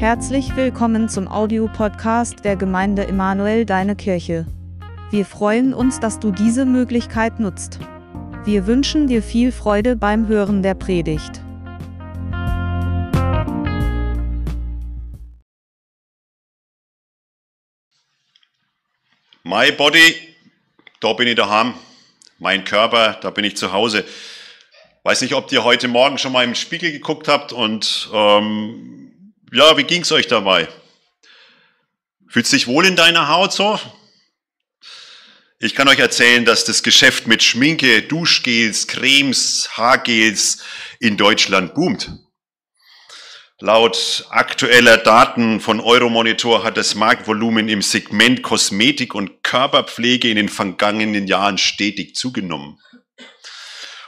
Herzlich willkommen zum Audiopodcast der Gemeinde Emanuel Deine Kirche. Wir freuen uns, dass du diese Möglichkeit nutzt. Wir wünschen dir viel Freude beim Hören der Predigt. My Body, da bin ich daheim. Mein Körper, da bin ich zu Hause. Weiß nicht, ob ihr heute Morgen schon mal im Spiegel geguckt habt und ähm, ja, wie ging's euch dabei? Fühlst du dich wohl in deiner Haut so? Ich kann euch erzählen, dass das Geschäft mit Schminke, Duschgels, Cremes, Haargels in Deutschland boomt. Laut aktueller Daten von Euromonitor hat das Marktvolumen im Segment Kosmetik und Körperpflege in den vergangenen Jahren stetig zugenommen.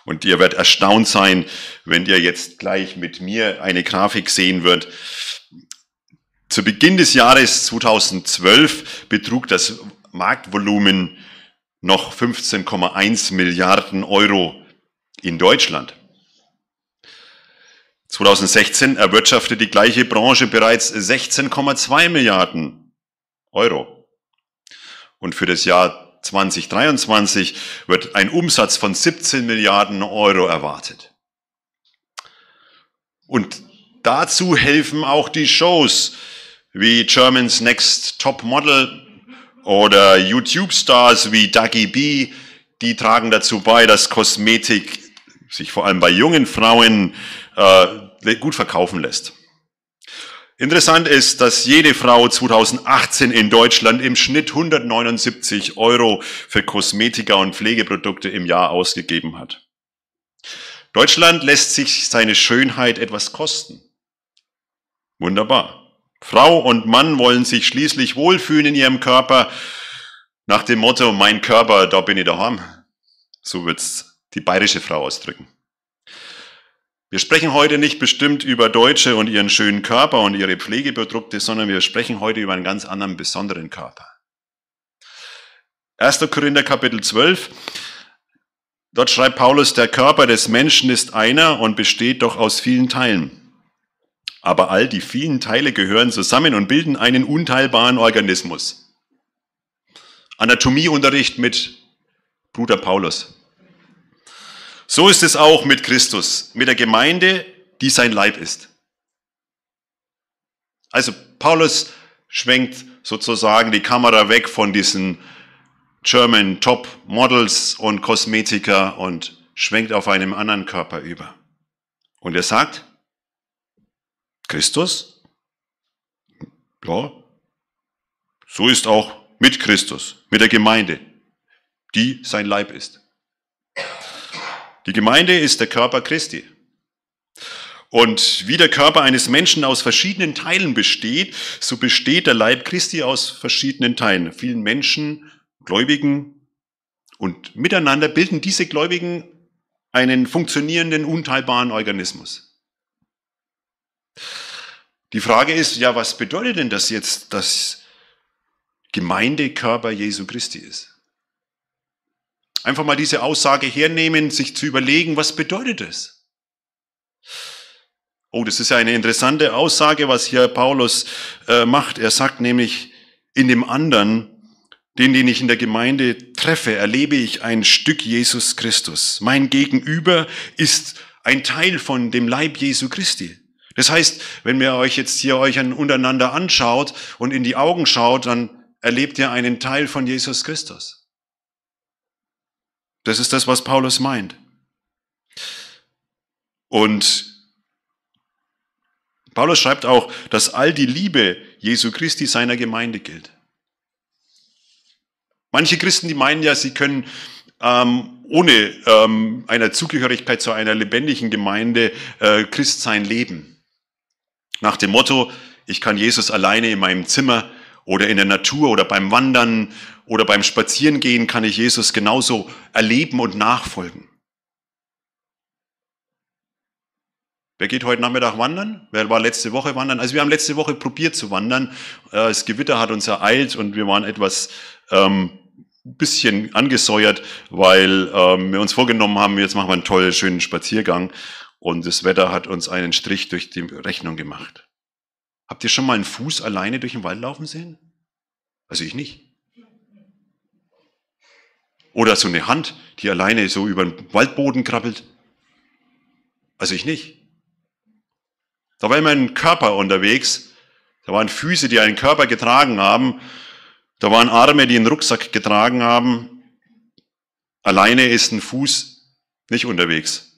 Und ihr werdet erstaunt sein, wenn ihr jetzt gleich mit mir eine Grafik sehen wird. Zu Beginn des Jahres 2012 betrug das Marktvolumen noch 15,1 Milliarden Euro in Deutschland. 2016 erwirtschaftete die gleiche Branche bereits 16,2 Milliarden Euro. Und für das Jahr 2023 wird ein Umsatz von 17 Milliarden Euro erwartet. Und dazu helfen auch die Shows wie German's Next Top Model oder YouTube-Stars wie Dougie B, die tragen dazu bei, dass Kosmetik sich vor allem bei jungen Frauen äh, gut verkaufen lässt. Interessant ist, dass jede Frau 2018 in Deutschland im Schnitt 179 Euro für Kosmetika und Pflegeprodukte im Jahr ausgegeben hat. Deutschland lässt sich seine Schönheit etwas kosten. Wunderbar. Frau und Mann wollen sich schließlich wohlfühlen in ihrem Körper nach dem Motto, mein Körper, da bin ich daheim. So wird's die bayerische Frau ausdrücken. Wir sprechen heute nicht bestimmt über Deutsche und ihren schönen Körper und ihre Pflegebedruckte, sondern wir sprechen heute über einen ganz anderen besonderen Körper. 1. Korinther Kapitel 12. Dort schreibt Paulus, der Körper des Menschen ist einer und besteht doch aus vielen Teilen. Aber all die vielen Teile gehören zusammen und bilden einen unteilbaren Organismus. Anatomieunterricht mit Bruder Paulus. So ist es auch mit Christus, mit der Gemeinde, die sein Leib ist. Also Paulus schwenkt sozusagen die Kamera weg von diesen German Top Models und Kosmetiker und schwenkt auf einem anderen Körper über. Und er sagt, Christus, ja, so ist auch mit Christus, mit der Gemeinde, die sein Leib ist. Die Gemeinde ist der Körper Christi. Und wie der Körper eines Menschen aus verschiedenen Teilen besteht, so besteht der Leib Christi aus verschiedenen Teilen. Vielen Menschen, Gläubigen und miteinander bilden diese Gläubigen einen funktionierenden, unteilbaren Organismus. Die Frage ist, ja, was bedeutet denn das jetzt, dass Gemeindekörper Jesu Christi ist? Einfach mal diese Aussage hernehmen, sich zu überlegen, was bedeutet das? Oh, das ist ja eine interessante Aussage, was hier Paulus äh, macht. Er sagt nämlich, in dem anderen, den, den ich in der Gemeinde treffe, erlebe ich ein Stück Jesus Christus. Mein Gegenüber ist ein Teil von dem Leib Jesu Christi. Das heißt, wenn ihr euch jetzt hier euch untereinander anschaut und in die Augen schaut, dann erlebt ihr einen Teil von Jesus Christus. Das ist das, was Paulus meint. Und Paulus schreibt auch, dass all die Liebe Jesu Christi seiner Gemeinde gilt. Manche Christen, die meinen ja, sie können ähm, ohne ähm, einer Zugehörigkeit zu einer lebendigen Gemeinde äh, Christsein leben. Nach dem Motto, ich kann Jesus alleine in meinem Zimmer oder in der Natur oder beim Wandern oder beim Spazierengehen kann ich Jesus genauso erleben und nachfolgen. Wer geht heute Nachmittag wandern? Wer war letzte Woche wandern? Also wir haben letzte Woche probiert zu wandern. Äh, das Gewitter hat uns ereilt und wir waren etwas ähm, bisschen angesäuert, weil ähm, wir uns vorgenommen haben, jetzt machen wir einen tollen, schönen Spaziergang und das Wetter hat uns einen Strich durch die Rechnung gemacht. Habt ihr schon mal einen Fuß alleine durch den Wald laufen sehen? Also ich nicht. Oder so eine Hand, die alleine so über den Waldboden krabbelt. Also ich nicht. Da war immer ein Körper unterwegs. Da waren Füße, die einen Körper getragen haben. Da waren Arme, die einen Rucksack getragen haben. Alleine ist ein Fuß nicht unterwegs.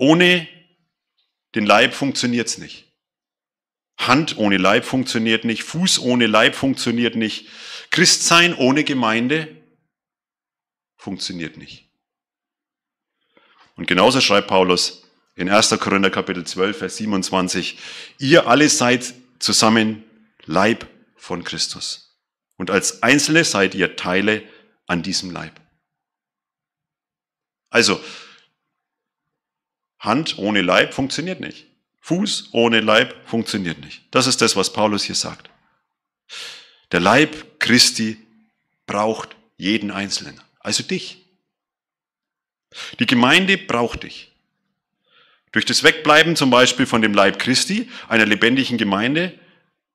Ohne den Leib funktioniert's nicht. Hand ohne Leib funktioniert nicht. Fuß ohne Leib funktioniert nicht. Christsein ohne Gemeinde funktioniert nicht. Und genauso schreibt Paulus in 1. Korinther Kapitel 12, Vers 27, ihr alle seid zusammen Leib von Christus. Und als Einzelne seid ihr Teile an diesem Leib. Also, Hand ohne Leib funktioniert nicht. Fuß ohne Leib funktioniert nicht. Das ist das, was Paulus hier sagt. Der Leib Christi braucht jeden Einzelnen also dich. Die Gemeinde braucht dich. Durch das Wegbleiben zum Beispiel von dem Leib Christi, einer lebendigen Gemeinde,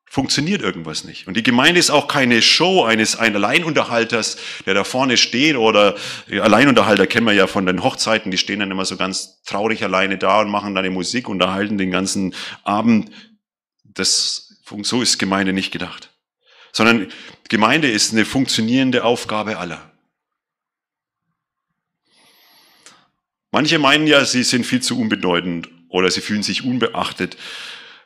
funktioniert irgendwas nicht. Und die Gemeinde ist auch keine Show eines ein Alleinunterhalters, der da vorne steht oder Alleinunterhalter kennen wir ja von den Hochzeiten, die stehen dann immer so ganz traurig alleine da und machen dann die Musik, unterhalten den ganzen Abend. Das, so ist Gemeinde nicht gedacht. Sondern Gemeinde ist eine funktionierende Aufgabe aller. Manche meinen ja, sie sind viel zu unbedeutend oder sie fühlen sich unbeachtet.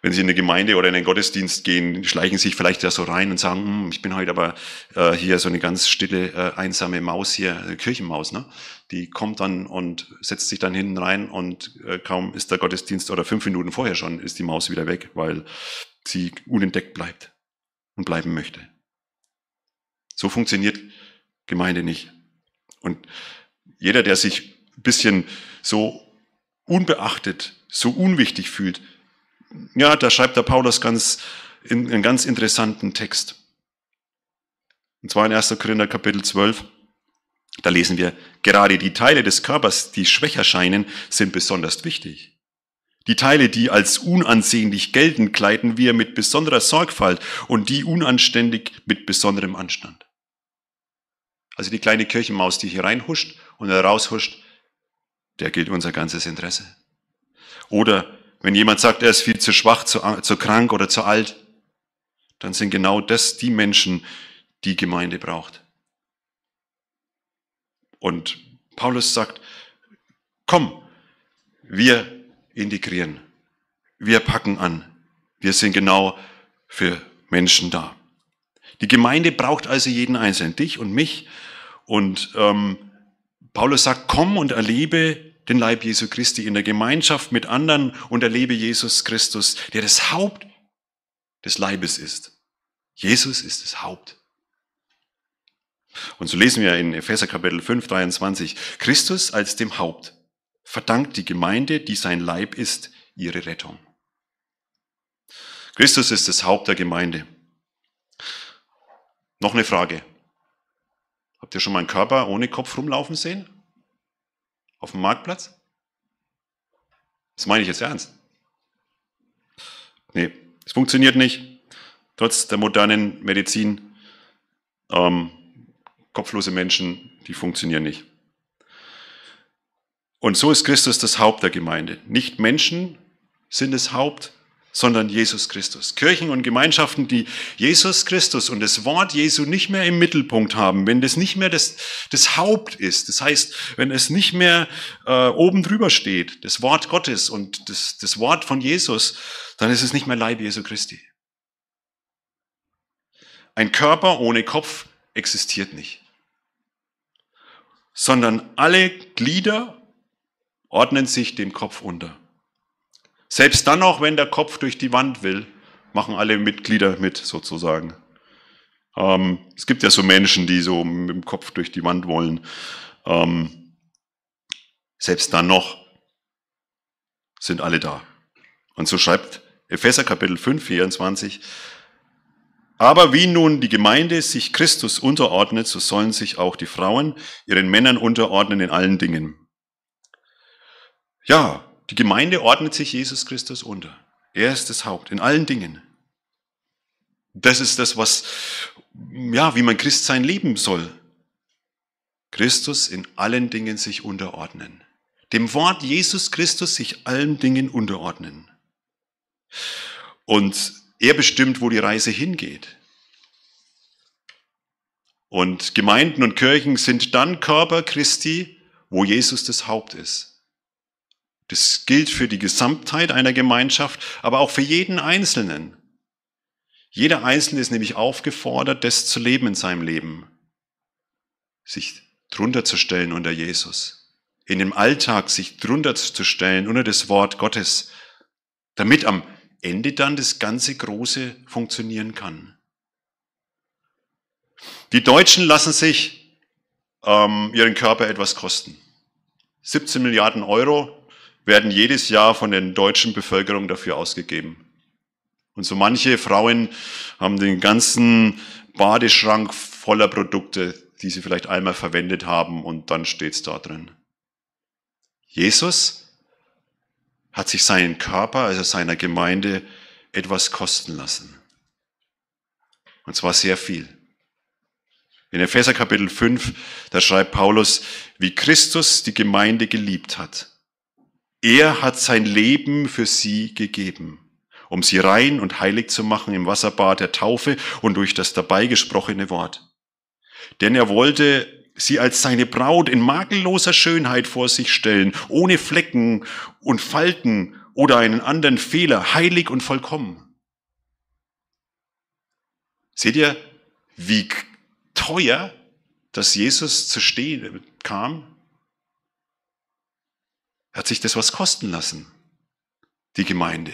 Wenn sie in eine Gemeinde oder in einen Gottesdienst gehen, schleichen sich vielleicht ja so rein und sagen, hm, ich bin heute aber äh, hier so eine ganz stille, äh, einsame Maus hier, äh, Kirchenmaus, ne? Die kommt dann und setzt sich dann hinten rein und äh, kaum ist der Gottesdienst oder fünf Minuten vorher schon ist die Maus wieder weg, weil sie unentdeckt bleibt und bleiben möchte. So funktioniert Gemeinde nicht. Und jeder, der sich bisschen so unbeachtet, so unwichtig fühlt, ja, da schreibt der Paulus ganz, in, einen ganz interessanten Text. Und zwar in 1. Korinther Kapitel 12. Da lesen wir, gerade die Teile des Körpers, die schwächer scheinen, sind besonders wichtig. Die Teile, die als unansehnlich gelten, kleiden wir mit besonderer Sorgfalt und die unanständig mit besonderem Anstand. Also die kleine Kirchenmaus, die hier reinhuscht und raushuscht, der gilt unser ganzes Interesse. Oder wenn jemand sagt, er ist viel zu schwach, zu, zu krank oder zu alt, dann sind genau das die Menschen, die Gemeinde braucht. Und Paulus sagt, komm, wir integrieren, wir packen an, wir sind genau für Menschen da. Die Gemeinde braucht also jeden Einzelnen, dich und mich. Und ähm, Paulus sagt, komm und erlebe den Leib Jesu Christi in der Gemeinschaft mit anderen und erlebe Jesus Christus, der das Haupt des Leibes ist. Jesus ist das Haupt. Und so lesen wir in Epheser Kapitel 5, 23, Christus als dem Haupt verdankt die Gemeinde, die sein Leib ist, ihre Rettung. Christus ist das Haupt der Gemeinde. Noch eine Frage. Habt ihr schon mal einen Körper ohne Kopf rumlaufen sehen? Auf dem Marktplatz? Das meine ich jetzt ernst. Nee, es funktioniert nicht. Trotz der modernen Medizin. Ähm, kopflose Menschen, die funktionieren nicht. Und so ist Christus das Haupt der Gemeinde. Nicht Menschen sind das Haupt, sondern Jesus Christus. Kirchen und Gemeinschaften, die Jesus Christus und das Wort Jesu nicht mehr im Mittelpunkt haben, wenn das nicht mehr das, das Haupt ist, das heißt, wenn es nicht mehr äh, oben drüber steht, das Wort Gottes und das, das Wort von Jesus, dann ist es nicht mehr Leib Jesu Christi. Ein Körper ohne Kopf existiert nicht, sondern alle Glieder ordnen sich dem Kopf unter. Selbst dann auch, wenn der Kopf durch die Wand will, machen alle Mitglieder mit sozusagen. Ähm, es gibt ja so Menschen, die so mit dem Kopf durch die Wand wollen. Ähm, selbst dann noch sind alle da. Und so schreibt Epheser Kapitel 5, 24, aber wie nun die Gemeinde sich Christus unterordnet, so sollen sich auch die Frauen ihren Männern unterordnen in allen Dingen. Ja, die Gemeinde ordnet sich Jesus Christus unter. Er ist das Haupt in allen Dingen. Das ist das, was, ja, wie man Christsein leben soll. Christus in allen Dingen sich unterordnen. Dem Wort Jesus Christus sich allen Dingen unterordnen. Und er bestimmt, wo die Reise hingeht. Und Gemeinden und Kirchen sind dann Körper Christi, wo Jesus das Haupt ist. Das gilt für die Gesamtheit einer Gemeinschaft, aber auch für jeden Einzelnen. Jeder Einzelne ist nämlich aufgefordert, das zu leben in seinem Leben. Sich drunter zu stellen unter Jesus. In dem Alltag sich drunter zu stellen unter das Wort Gottes, damit am Ende dann das ganze Große funktionieren kann. Die Deutschen lassen sich ähm, ihren Körper etwas kosten. 17 Milliarden Euro werden jedes Jahr von der deutschen Bevölkerung dafür ausgegeben. Und so manche Frauen haben den ganzen Badeschrank voller Produkte, die sie vielleicht einmal verwendet haben und dann steht's da drin. Jesus hat sich seinen Körper, also seiner Gemeinde, etwas kosten lassen. Und zwar sehr viel. In Epheser Kapitel 5, da schreibt Paulus, wie Christus die Gemeinde geliebt hat. Er hat sein Leben für sie gegeben, um sie rein und heilig zu machen im Wasserbad der Taufe und durch das dabei gesprochene Wort. Denn er wollte sie als seine Braut in makelloser Schönheit vor sich stellen, ohne Flecken und Falten oder einen anderen Fehler, heilig und vollkommen. Seht ihr, wie teuer, dass Jesus zu stehen kam? Hat sich das was kosten lassen, die Gemeinde.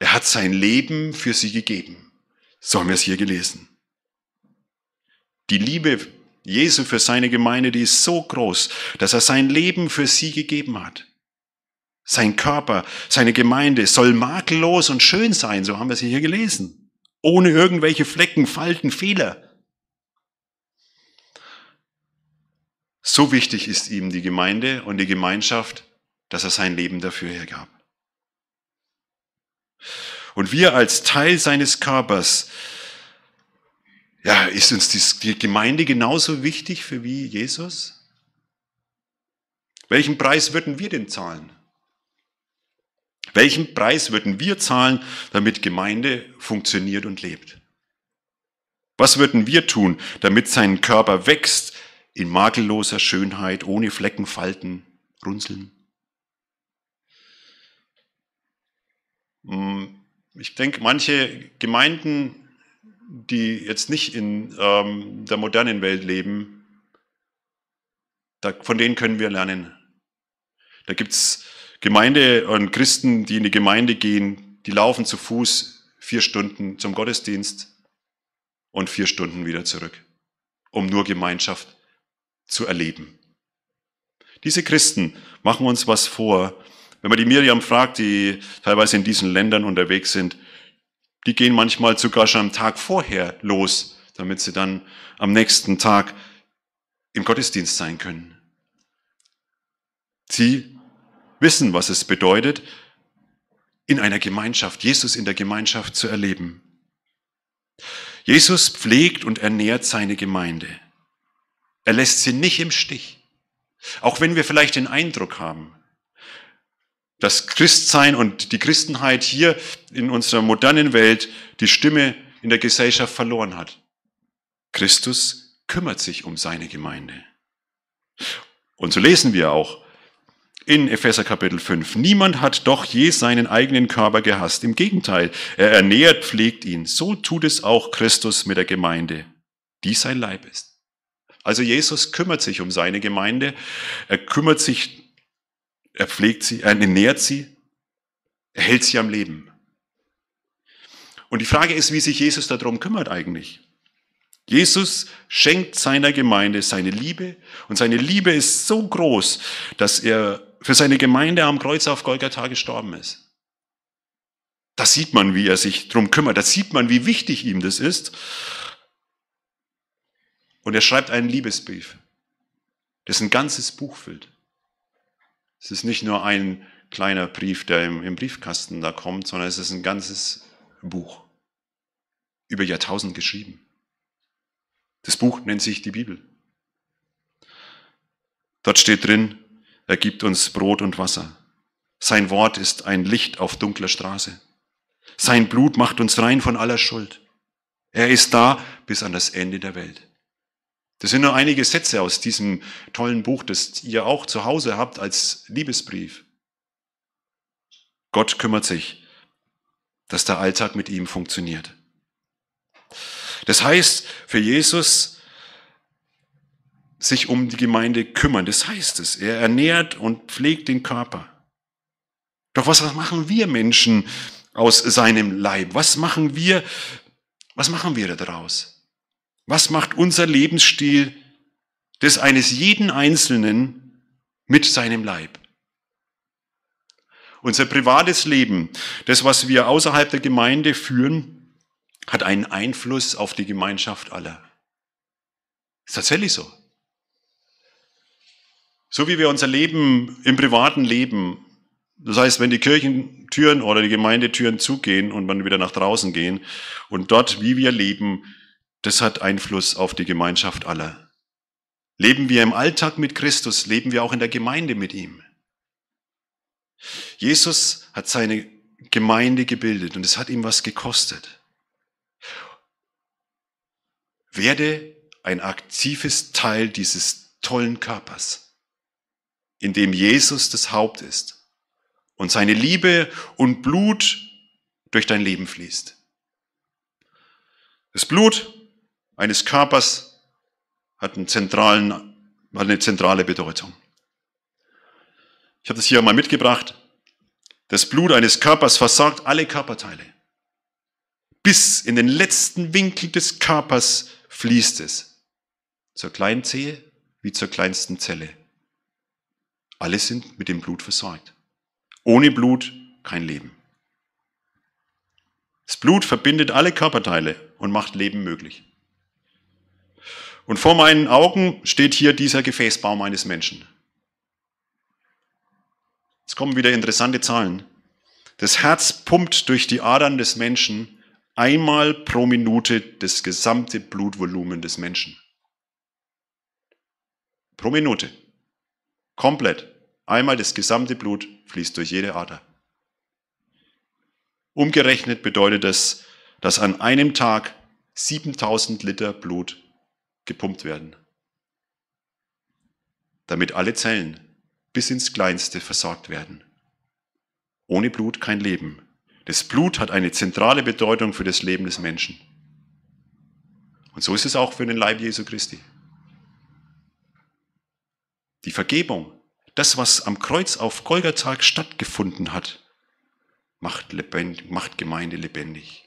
Er hat sein Leben für sie gegeben. So haben wir es hier gelesen. Die Liebe Jesu für seine Gemeinde, die ist so groß, dass er sein Leben für sie gegeben hat. Sein Körper, seine Gemeinde soll makellos und schön sein, so haben wir es hier gelesen. Ohne irgendwelche Flecken, Falten, Fehler. So wichtig ist ihm die Gemeinde und die Gemeinschaft, dass er sein Leben dafür hergab. Und wir als Teil seines Körpers, ja, ist uns die Gemeinde genauso wichtig für wie Jesus? Welchen Preis würden wir denn zahlen? Welchen Preis würden wir zahlen, damit Gemeinde funktioniert und lebt? Was würden wir tun, damit sein Körper wächst, in makelloser Schönheit, ohne Flecken, Falten, Runzeln. Hm, ich denke, manche Gemeinden, die jetzt nicht in ähm, der modernen Welt leben, da, von denen können wir lernen. Da gibt's Gemeinde und Christen, die in die Gemeinde gehen, die laufen zu Fuß vier Stunden zum Gottesdienst und vier Stunden wieder zurück, um nur Gemeinschaft zu erleben. Diese Christen machen uns was vor. Wenn man die Miriam fragt, die teilweise in diesen Ländern unterwegs sind, die gehen manchmal sogar schon am Tag vorher los, damit sie dann am nächsten Tag im Gottesdienst sein können. Sie wissen, was es bedeutet, in einer Gemeinschaft, Jesus in der Gemeinschaft zu erleben. Jesus pflegt und ernährt seine Gemeinde. Er lässt sie nicht im Stich. Auch wenn wir vielleicht den Eindruck haben, dass Christsein und die Christenheit hier in unserer modernen Welt die Stimme in der Gesellschaft verloren hat. Christus kümmert sich um seine Gemeinde. Und so lesen wir auch in Epheser Kapitel 5. Niemand hat doch je seinen eigenen Körper gehasst. Im Gegenteil, er ernährt, pflegt ihn. So tut es auch Christus mit der Gemeinde, die sein Leib ist. Also Jesus kümmert sich um seine Gemeinde. Er kümmert sich, er pflegt sie, er ernährt sie, er hält sie am Leben. Und die Frage ist, wie sich Jesus darum kümmert eigentlich. Jesus schenkt seiner Gemeinde seine Liebe und seine Liebe ist so groß, dass er für seine Gemeinde am Kreuz auf Golgatha gestorben ist. Da sieht man, wie er sich darum kümmert. Da sieht man, wie wichtig ihm das ist. Und er schreibt einen Liebesbrief, das ein ganzes Buch füllt. Es ist nicht nur ein kleiner Brief, der im, im Briefkasten da kommt, sondern es ist ein ganzes Buch. Über Jahrtausend geschrieben. Das Buch nennt sich die Bibel. Dort steht drin, er gibt uns Brot und Wasser. Sein Wort ist ein Licht auf dunkler Straße. Sein Blut macht uns rein von aller Schuld. Er ist da bis an das Ende der Welt. Das sind nur einige Sätze aus diesem tollen Buch, das ihr auch zu Hause habt als Liebesbrief. Gott kümmert sich, dass der Alltag mit ihm funktioniert. Das heißt, für Jesus sich um die Gemeinde kümmern, das heißt es. Er ernährt und pflegt den Körper. Doch was machen wir Menschen aus seinem Leib? Was machen wir, was machen wir daraus? Was macht unser Lebensstil des eines jeden Einzelnen mit seinem Leib? Unser privates Leben, das, was wir außerhalb der Gemeinde führen, hat einen Einfluss auf die Gemeinschaft aller. Ist tatsächlich so. So wie wir unser Leben im privaten Leben, das heißt, wenn die Kirchentüren oder die Gemeindetüren zugehen und man wieder nach draußen gehen und dort, wie wir leben, das hat Einfluss auf die Gemeinschaft aller. Leben wir im Alltag mit Christus, leben wir auch in der Gemeinde mit ihm. Jesus hat seine Gemeinde gebildet und es hat ihm was gekostet. Werde ein aktives Teil dieses tollen Körpers, in dem Jesus das Haupt ist und seine Liebe und Blut durch dein Leben fließt. Das Blut eines Körpers hat, einen zentralen, eine zentrale Bedeutung. Ich habe das hier mal mitgebracht. Das Blut eines Körpers versorgt alle Körperteile. Bis in den letzten Winkel des Körpers fließt es. Zur kleinen Zehe wie zur kleinsten Zelle. Alle sind mit dem Blut versorgt. Ohne Blut kein Leben. Das Blut verbindet alle Körperteile und macht Leben möglich. Und vor meinen Augen steht hier dieser Gefäßbaum eines Menschen. Jetzt kommen wieder interessante Zahlen. Das Herz pumpt durch die Adern des Menschen einmal pro Minute das gesamte Blutvolumen des Menschen. Pro Minute. Komplett. Einmal das gesamte Blut fließt durch jede Ader. Umgerechnet bedeutet das, dass an einem Tag 7000 Liter Blut gepumpt werden, damit alle Zellen bis ins Kleinste versorgt werden. Ohne Blut kein Leben. Das Blut hat eine zentrale Bedeutung für das Leben des Menschen. Und so ist es auch für den Leib Jesu Christi. Die Vergebung, das, was am Kreuz auf Golgatha stattgefunden hat, macht, lebendig, macht Gemeinde lebendig.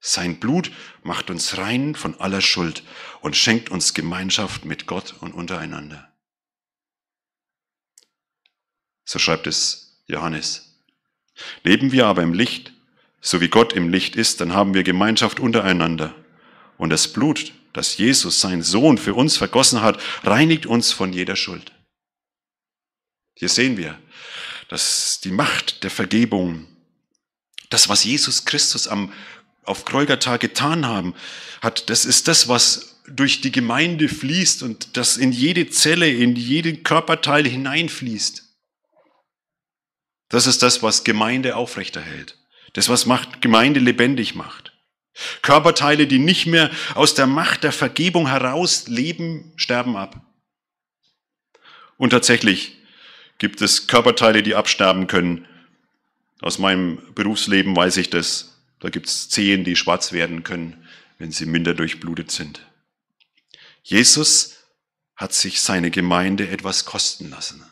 Sein Blut macht uns rein von aller Schuld und schenkt uns Gemeinschaft mit Gott und untereinander. So schreibt es Johannes. Leben wir aber im Licht, so wie Gott im Licht ist, dann haben wir Gemeinschaft untereinander. Und das Blut, das Jesus, sein Sohn, für uns vergossen hat, reinigt uns von jeder Schuld. Hier sehen wir, dass die Macht der Vergebung, das, was Jesus Christus am, auf Golgatha getan haben, hat, das ist das, was durch die Gemeinde fließt und das in jede Zelle, in jeden Körperteil hineinfließt. Das ist das, was Gemeinde aufrechterhält. Das, was macht, Gemeinde lebendig macht. Körperteile, die nicht mehr aus der Macht der Vergebung heraus leben, sterben ab. Und tatsächlich gibt es Körperteile, die absterben können. Aus meinem Berufsleben weiß ich das. Da gibt es Zehen, die schwarz werden können, wenn sie minder durchblutet sind. Jesus hat sich seine Gemeinde etwas kosten lassen.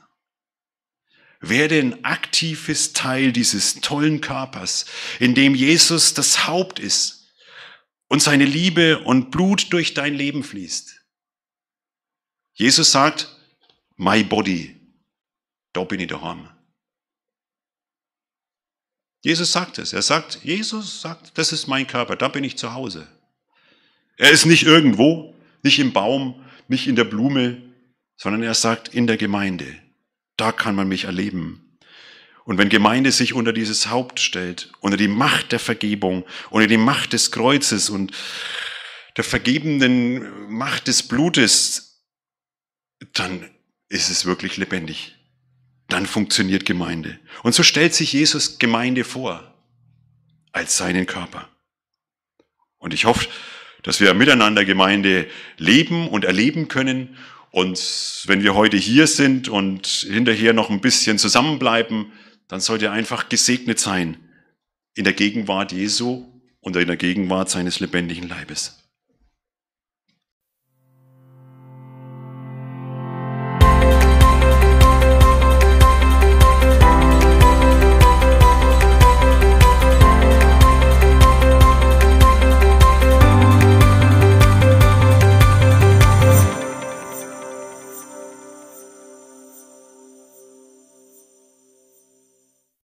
Werde ein aktives Teil dieses tollen Körpers, in dem Jesus das Haupt ist und seine Liebe und Blut durch dein Leben fließt. Jesus sagt, my body, da bin ich daheim. Jesus sagt es. Er sagt, Jesus sagt, das ist mein Körper, da bin ich zu Hause. Er ist nicht irgendwo, nicht im Baum, nicht in der Blume, sondern er sagt in der Gemeinde. da kann man mich erleben. Und wenn Gemeinde sich unter dieses Haupt stellt, unter die Macht der Vergebung, unter die Macht des Kreuzes und der vergebenden Macht des Blutes, dann ist es wirklich lebendig. Dann funktioniert Gemeinde. Und so stellt sich Jesus Gemeinde vor, als seinen Körper. Und ich hoffe, dass wir miteinander Gemeinde leben und erleben können. Und wenn wir heute hier sind und hinterher noch ein bisschen zusammenbleiben, dann sollt ihr einfach gesegnet sein in der Gegenwart Jesu und in der Gegenwart seines lebendigen Leibes.